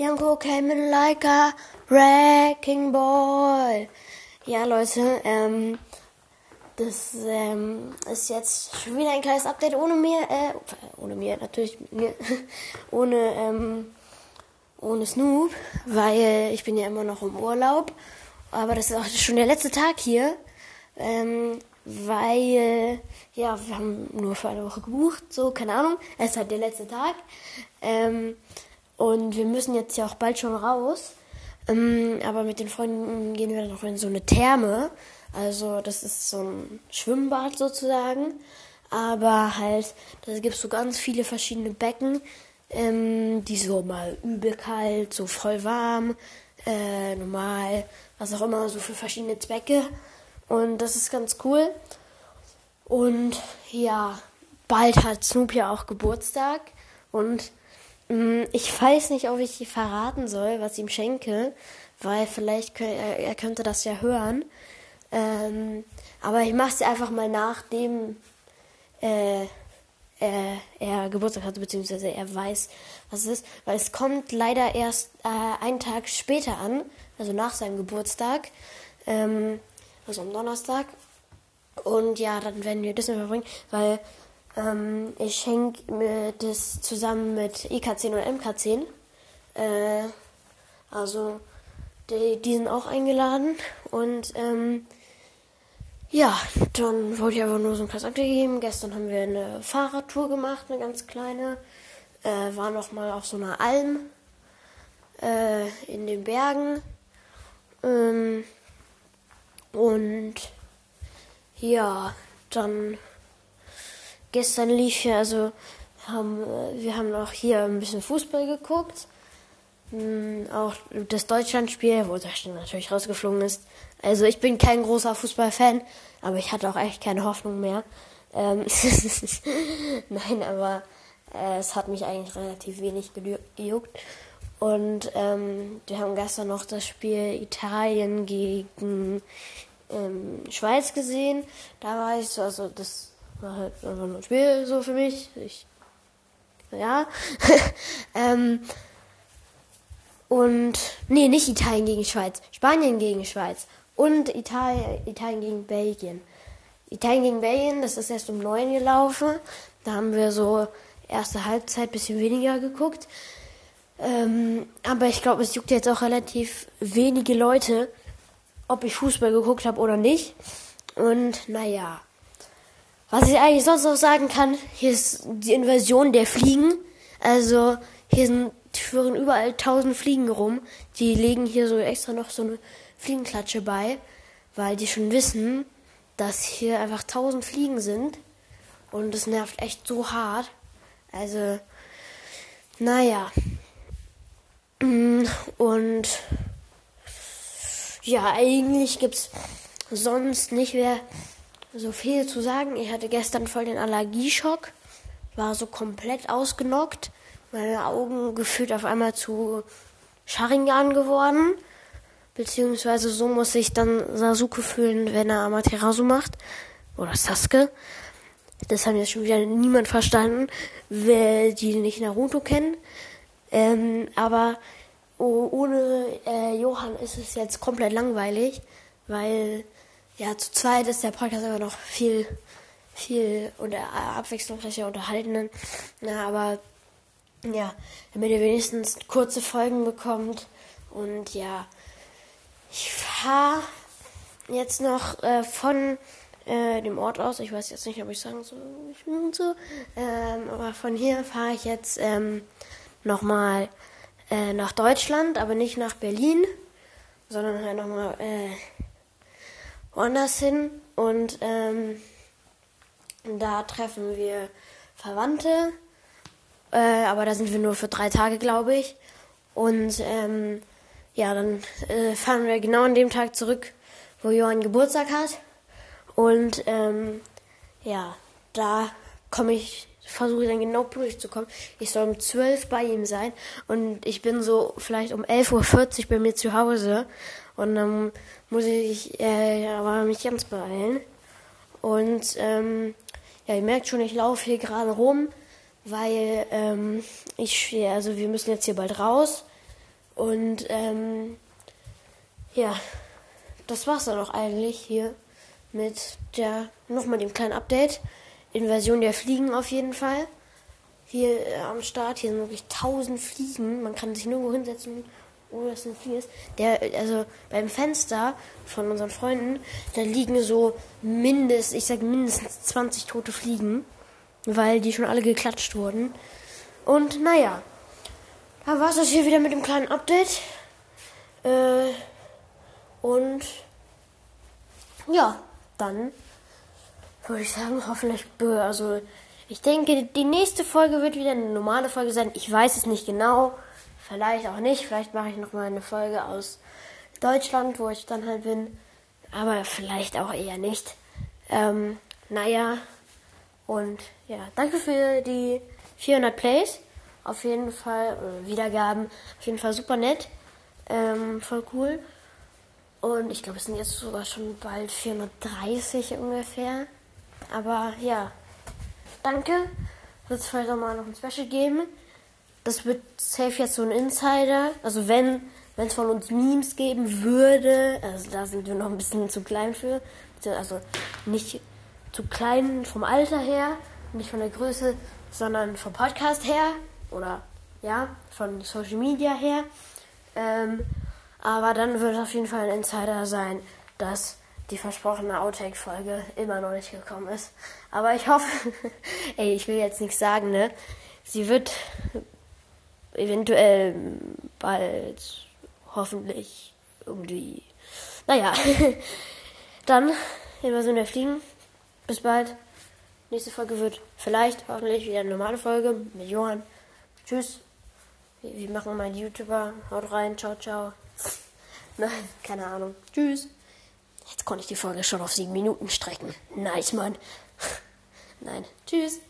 Janko came in like a wrecking ball. Ja, Leute, ähm, das ähm, ist jetzt schon wieder ein kleines Update ohne mir, äh, ohne mir, natürlich mir, ohne, ähm, ohne Snoop, weil ich bin ja immer noch im Urlaub. Aber das ist auch schon der letzte Tag hier, ähm, weil, ja, wir haben nur für eine Woche gebucht, so, keine Ahnung, es ist halt der letzte Tag. Ähm, und wir müssen jetzt ja auch bald schon raus. Ähm, aber mit den Freunden gehen wir dann noch in so eine Therme. Also das ist so ein Schwimmbad sozusagen. Aber halt, da gibt es so ganz viele verschiedene Becken, ähm, die so mal übel kalt, so voll warm, äh, normal, was auch immer, so für verschiedene Zwecke. Und das ist ganz cool. Und ja, bald hat Snoop ja auch Geburtstag. Und ich weiß nicht, ob ich verraten soll, was ich ihm schenke, weil vielleicht er könnte das ja hören. Ähm, aber ich mache es einfach mal nachdem äh, er, er Geburtstag hatte, beziehungsweise er weiß, was es ist, weil es kommt leider erst äh, einen Tag später an, also nach seinem Geburtstag, ähm, also am Donnerstag. Und ja, dann werden wir das nicht verbringen, weil ähm, ich schenke das zusammen mit IK10 und MK10. Äh, also, die, die, sind auch eingeladen. Und ähm, ja, dann wollte ich einfach nur so ein kleines Update geben. Gestern haben wir eine Fahrradtour gemacht, eine ganz kleine. Äh, war noch mal auf so einer Alm äh, in den Bergen. Ähm, und ja, dann gestern lief ja, also haben, äh, wir haben auch hier ein bisschen Fußball geguckt. Hm, auch das Deutschlandspiel, wo Deutschland natürlich rausgeflogen ist. Also ich bin kein großer Fußballfan, aber ich hatte auch echt keine Hoffnung mehr. Ähm Nein, aber äh, es hat mich eigentlich relativ wenig gejuckt. Und ähm, wir haben gestern noch das Spiel Italien gegen ähm, Schweiz gesehen. Da war ich so, also das war halt einfach nur ein Spiel so für mich. Ich, ja. ähm, und, nee, nicht Italien gegen Schweiz. Spanien gegen Schweiz. Und Italien, Italien gegen Belgien. Italien gegen Belgien, das ist erst um neun gelaufen. Da haben wir so erste Halbzeit bisschen weniger geguckt. Ähm, aber ich glaube, es juckt jetzt auch relativ wenige Leute, ob ich Fußball geguckt habe oder nicht. Und naja. Was ich eigentlich sonst noch sagen kann, hier ist die Invasion der Fliegen. Also hier sind führen überall tausend Fliegen rum. Die legen hier so extra noch so eine Fliegenklatsche bei, weil die schon wissen, dass hier einfach tausend Fliegen sind. Und es nervt echt so hart. Also, naja. Und ja, eigentlich gibt's sonst nicht mehr so viel zu sagen. Ich hatte gestern voll den Allergieschock, war so komplett ausgenockt, meine Augen gefühlt auf einmal zu Sharingan geworden. Beziehungsweise so muss sich dann Sasuke fühlen, wenn er Amaterasu macht. Oder Sasuke. Das haben jetzt schon wieder niemand verstanden, wer die nicht Naruto kennen. Ähm, aber ohne äh, Johann ist es jetzt komplett langweilig, weil ja, zu zweit ist der Podcast aber noch viel, viel unter, abwechslungsreicher unterhalten. Na, aber ja, damit ihr wenigstens kurze Folgen bekommt. Und ja, ich fahre jetzt noch äh, von äh, dem Ort aus. Ich weiß jetzt nicht, ob ich sagen soll, ich bin so. Ähm, aber von hier fahre ich jetzt ähm, nochmal äh, nach Deutschland, aber nicht nach Berlin, sondern halt nochmal äh, woanders hin und ähm, da treffen wir Verwandte, äh, aber da sind wir nur für drei Tage, glaube ich. Und ähm, ja, dann äh, fahren wir genau an dem Tag zurück, wo Johann Geburtstag hat. Und ähm, ja, da komme ich, versuche dann genau durchzukommen. Ich soll um 12 bei ihm sein und ich bin so vielleicht um 11.40 Uhr bei mir zu Hause. Und dann muss ich äh, aber mich ganz beeilen. Und ähm, ja, ihr merkt schon, ich laufe hier gerade rum, weil ähm, ich, also wir müssen jetzt hier bald raus. Und ähm, ja, das war's dann auch eigentlich hier mit der nochmal dem kleinen Update. Inversion der Fliegen auf jeden Fall. Hier äh, am Start, hier sind wirklich tausend Fliegen. Man kann sich nirgendwo hinsetzen, ohne dass ein Fliegen ist. Der, also beim Fenster von unseren Freunden, da liegen so mindestens, ich sag mindestens 20 tote Fliegen, weil die schon alle geklatscht wurden. Und naja, da war es das hier wieder mit dem kleinen Update. Äh, und ja, dann würde ich sagen, hoffentlich, also ich denke, die nächste Folge wird wieder eine normale Folge sein. Ich weiß es nicht genau, vielleicht auch nicht. Vielleicht mache ich noch mal eine Folge aus Deutschland, wo ich dann halt bin, aber vielleicht auch eher nicht. Ähm, naja, und ja, danke für die 400 Plays. Auf jeden Fall, Wiedergaben, auf jeden Fall super nett. Ähm, voll cool. Und ich glaube, es sind jetzt sogar schon bald 430 ungefähr. Aber ja, danke. Wird es vielleicht auch mal noch ein Special geben. Das wird safe jetzt so ein Insider. Also wenn es von uns Memes geben würde, also da sind wir noch ein bisschen zu klein für. Also nicht zu klein vom Alter her, nicht von der Größe, sondern vom Podcast her oder ja, von Social Media her. Ähm, aber dann wird es auf jeden Fall ein Insider sein, dass die versprochene Outtake-Folge immer noch nicht gekommen ist. Aber ich hoffe, ey, ich will jetzt nichts sagen, ne? Sie wird eventuell bald, hoffentlich, irgendwie, naja. Dann, Invasion der Fliegen. Bis bald. Nächste Folge wird vielleicht, hoffentlich wieder eine normale Folge mit Johann. Tschüss. Wir machen mal YouTuber. Haut rein. Ciao, ciao. Nein, keine Ahnung. Tschüss. Jetzt konnte ich die Folge schon auf sieben Minuten strecken. Nice, Mann. Nein. Tschüss.